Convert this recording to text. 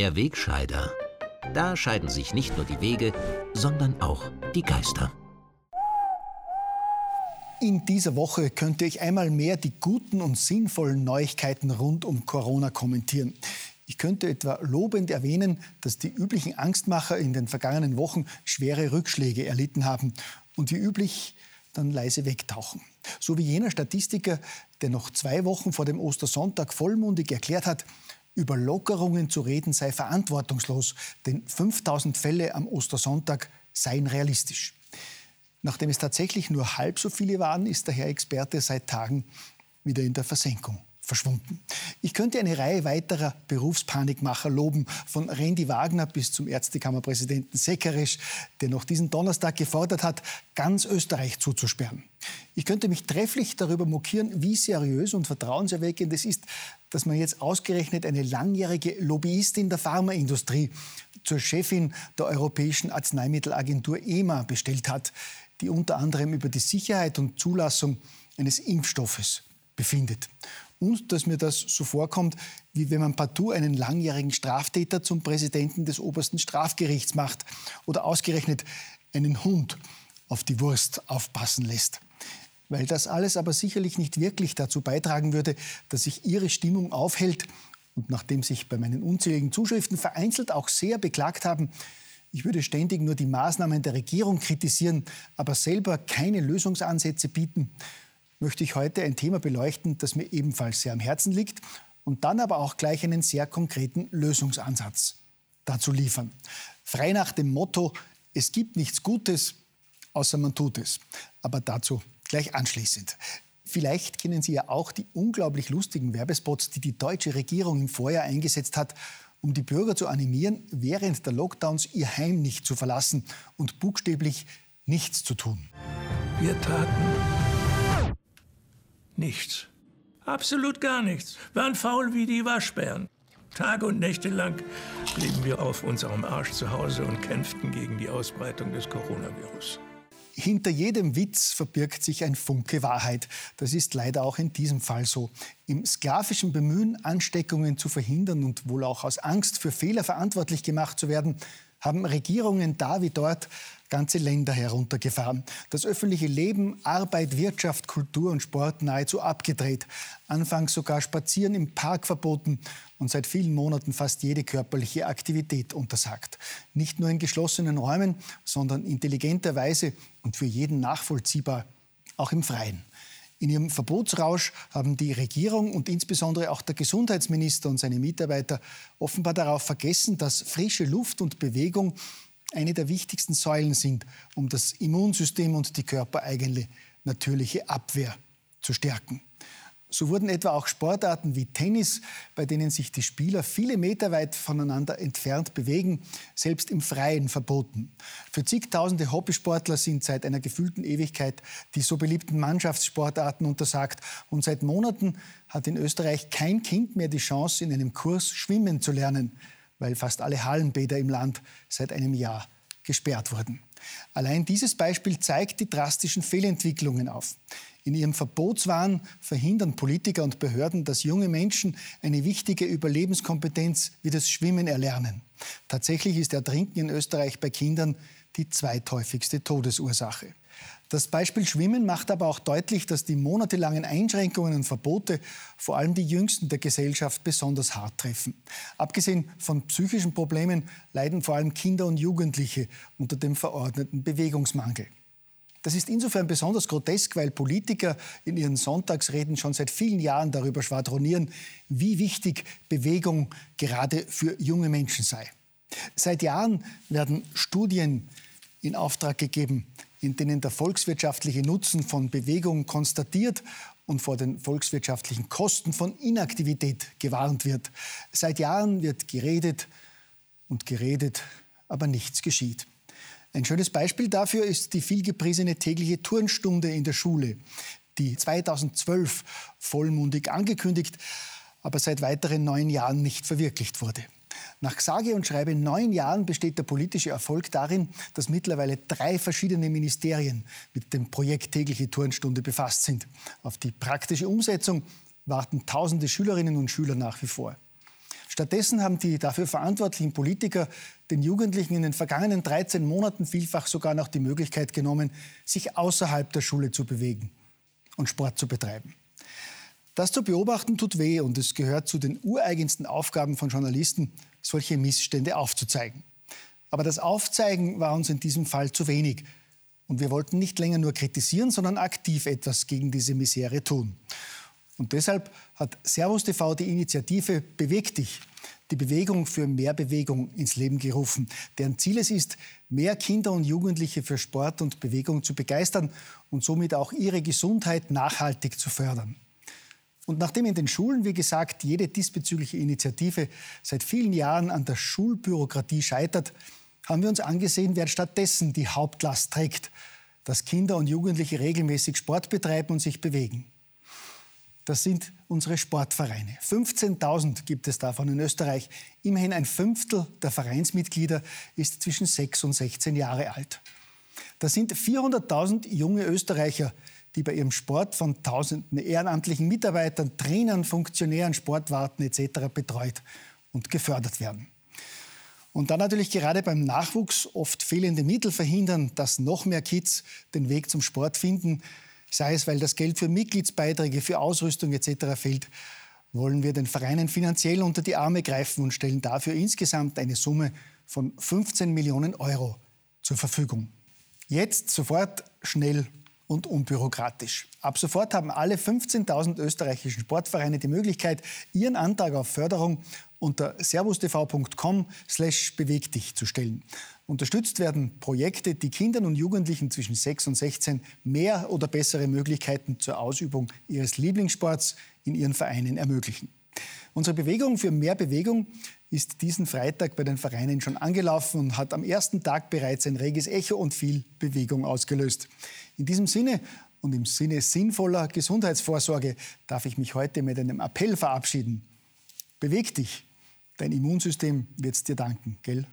Der Wegscheider. Da scheiden sich nicht nur die Wege, sondern auch die Geister. In dieser Woche könnte ich einmal mehr die guten und sinnvollen Neuigkeiten rund um Corona kommentieren. Ich könnte etwa lobend erwähnen, dass die üblichen Angstmacher in den vergangenen Wochen schwere Rückschläge erlitten haben und wie üblich dann leise wegtauchen. So wie jener Statistiker, der noch zwei Wochen vor dem Ostersonntag vollmundig erklärt hat, über Lockerungen zu reden sei verantwortungslos, denn 5000 Fälle am Ostersonntag seien realistisch. Nachdem es tatsächlich nur halb so viele waren, ist der Herr Experte seit Tagen wieder in der Versenkung verschwunden. Ich könnte eine Reihe weiterer Berufspanikmacher loben, von Randy Wagner bis zum Ärztekammerpräsidenten Seckerisch, der noch diesen Donnerstag gefordert hat, ganz Österreich zuzusperren. Ich könnte mich trefflich darüber mokieren, wie seriös und vertrauenserweckend es ist, dass man jetzt ausgerechnet eine langjährige Lobbyistin der Pharmaindustrie zur Chefin der Europäischen Arzneimittelagentur EMA bestellt hat, die unter anderem über die Sicherheit und Zulassung eines Impfstoffes befindet und dass mir das so vorkommt, wie wenn man partout einen langjährigen Straftäter zum Präsidenten des obersten Strafgerichts macht oder ausgerechnet einen Hund auf die Wurst aufpassen lässt. Weil das alles aber sicherlich nicht wirklich dazu beitragen würde, dass sich Ihre Stimmung aufhält und nachdem sich bei meinen unzähligen Zuschriften vereinzelt auch sehr beklagt haben, ich würde ständig nur die Maßnahmen der Regierung kritisieren, aber selber keine Lösungsansätze bieten, möchte ich heute ein Thema beleuchten, das mir ebenfalls sehr am Herzen liegt und dann aber auch gleich einen sehr konkreten Lösungsansatz dazu liefern. Frei nach dem Motto, es gibt nichts Gutes, außer man tut es. Aber dazu gleich anschließend. Vielleicht kennen Sie ja auch die unglaublich lustigen Werbespots, die die deutsche Regierung im Vorjahr eingesetzt hat, um die Bürger zu animieren, während der Lockdowns ihr Heim nicht zu verlassen und buchstäblich nichts zu tun. Wir taten Nichts. Absolut gar nichts. Waren faul wie die Waschbären. Tage und Nächte lang blieben wir auf unserem Arsch zu Hause und kämpften gegen die Ausbreitung des Coronavirus. Hinter jedem Witz verbirgt sich ein Funke Wahrheit. Das ist leider auch in diesem Fall so. Im sklavischen Bemühen, Ansteckungen zu verhindern und wohl auch aus Angst für Fehler verantwortlich gemacht zu werden, haben Regierungen da wie dort ganze Länder heruntergefahren. Das öffentliche Leben, Arbeit, Wirtschaft, Kultur und Sport nahezu abgedreht. Anfangs sogar Spazieren im Park verboten und seit vielen Monaten fast jede körperliche Aktivität untersagt. Nicht nur in geschlossenen Räumen, sondern intelligenterweise und für jeden nachvollziehbar auch im Freien. In ihrem Verbotsrausch haben die Regierung und insbesondere auch der Gesundheitsminister und seine Mitarbeiter offenbar darauf vergessen, dass frische Luft und Bewegung eine der wichtigsten Säulen sind, um das Immunsystem und die körpereigene natürliche Abwehr zu stärken. So wurden etwa auch Sportarten wie Tennis, bei denen sich die Spieler viele Meter weit voneinander entfernt bewegen, selbst im Freien verboten. Für zigtausende Hobbysportler sind seit einer gefühlten Ewigkeit die so beliebten Mannschaftssportarten untersagt. Und seit Monaten hat in Österreich kein Kind mehr die Chance, in einem Kurs schwimmen zu lernen weil fast alle Hallenbäder im Land seit einem Jahr gesperrt wurden. Allein dieses Beispiel zeigt die drastischen Fehlentwicklungen auf. In ihrem Verbotswahn verhindern Politiker und Behörden, dass junge Menschen eine wichtige Überlebenskompetenz wie das Schwimmen erlernen. Tatsächlich ist Ertrinken in Österreich bei Kindern die zweithäufigste Todesursache. Das Beispiel Schwimmen macht aber auch deutlich, dass die monatelangen Einschränkungen und Verbote vor allem die Jüngsten der Gesellschaft besonders hart treffen. Abgesehen von psychischen Problemen leiden vor allem Kinder und Jugendliche unter dem verordneten Bewegungsmangel. Das ist insofern besonders grotesk, weil Politiker in ihren Sonntagsreden schon seit vielen Jahren darüber schwadronieren, wie wichtig Bewegung gerade für junge Menschen sei. Seit Jahren werden Studien in Auftrag gegeben, in denen der volkswirtschaftliche Nutzen von Bewegung konstatiert und vor den volkswirtschaftlichen Kosten von Inaktivität gewarnt wird. Seit Jahren wird geredet und geredet, aber nichts geschieht. Ein schönes Beispiel dafür ist die vielgepriesene tägliche Turnstunde in der Schule, die 2012 vollmundig angekündigt, aber seit weiteren neun Jahren nicht verwirklicht wurde. Nach sage und schreibe neun Jahren besteht der politische Erfolg darin, dass mittlerweile drei verschiedene Ministerien mit dem Projekt tägliche Turnstunde befasst sind. Auf die praktische Umsetzung warten tausende Schülerinnen und Schüler nach wie vor. Stattdessen haben die dafür verantwortlichen Politiker den Jugendlichen in den vergangenen 13 Monaten vielfach sogar noch die Möglichkeit genommen, sich außerhalb der Schule zu bewegen und Sport zu betreiben. Das zu beobachten tut weh und es gehört zu den ureigensten Aufgaben von Journalisten, solche Missstände aufzuzeigen. Aber das Aufzeigen war uns in diesem Fall zu wenig. Und wir wollten nicht länger nur kritisieren, sondern aktiv etwas gegen diese Misere tun. Und deshalb hat Servus TV die Initiative Beweg dich, die Bewegung für mehr Bewegung ins Leben gerufen, deren Ziel es ist, mehr Kinder und Jugendliche für Sport und Bewegung zu begeistern und somit auch ihre Gesundheit nachhaltig zu fördern. Und nachdem in den Schulen, wie gesagt, jede diesbezügliche Initiative seit vielen Jahren an der Schulbürokratie scheitert, haben wir uns angesehen, wer stattdessen die Hauptlast trägt, dass Kinder und Jugendliche regelmäßig Sport betreiben und sich bewegen. Das sind unsere Sportvereine. 15.000 gibt es davon in Österreich. Immerhin ein Fünftel der Vereinsmitglieder ist zwischen 6 und 16 Jahre alt. Das sind 400.000 junge Österreicher, die bei ihrem Sport von tausenden ehrenamtlichen Mitarbeitern, Trainern, Funktionären, Sportwarten etc. betreut und gefördert werden. Und dann natürlich gerade beim Nachwuchs oft fehlende Mittel verhindern, dass noch mehr Kids den Weg zum Sport finden, sei es weil das Geld für Mitgliedsbeiträge, für Ausrüstung etc. fehlt, wollen wir den Vereinen finanziell unter die Arme greifen und stellen dafür insgesamt eine Summe von 15 Millionen Euro zur Verfügung. Jetzt sofort schnell und unbürokratisch. Ab sofort haben alle 15.000 österreichischen Sportvereine die Möglichkeit, ihren Antrag auf Förderung unter servustv.com slash beweg dich zu stellen. Unterstützt werden Projekte, die Kindern und Jugendlichen zwischen 6 und 16 mehr oder bessere Möglichkeiten zur Ausübung ihres Lieblingssports in ihren Vereinen ermöglichen. Unsere Bewegung für mehr Bewegung ist diesen Freitag bei den Vereinen schon angelaufen und hat am ersten Tag bereits ein reges Echo und viel Bewegung ausgelöst. In diesem Sinne und im Sinne sinnvoller Gesundheitsvorsorge darf ich mich heute mit einem Appell verabschieden. Beweg dich, dein Immunsystem wird es dir danken, gell?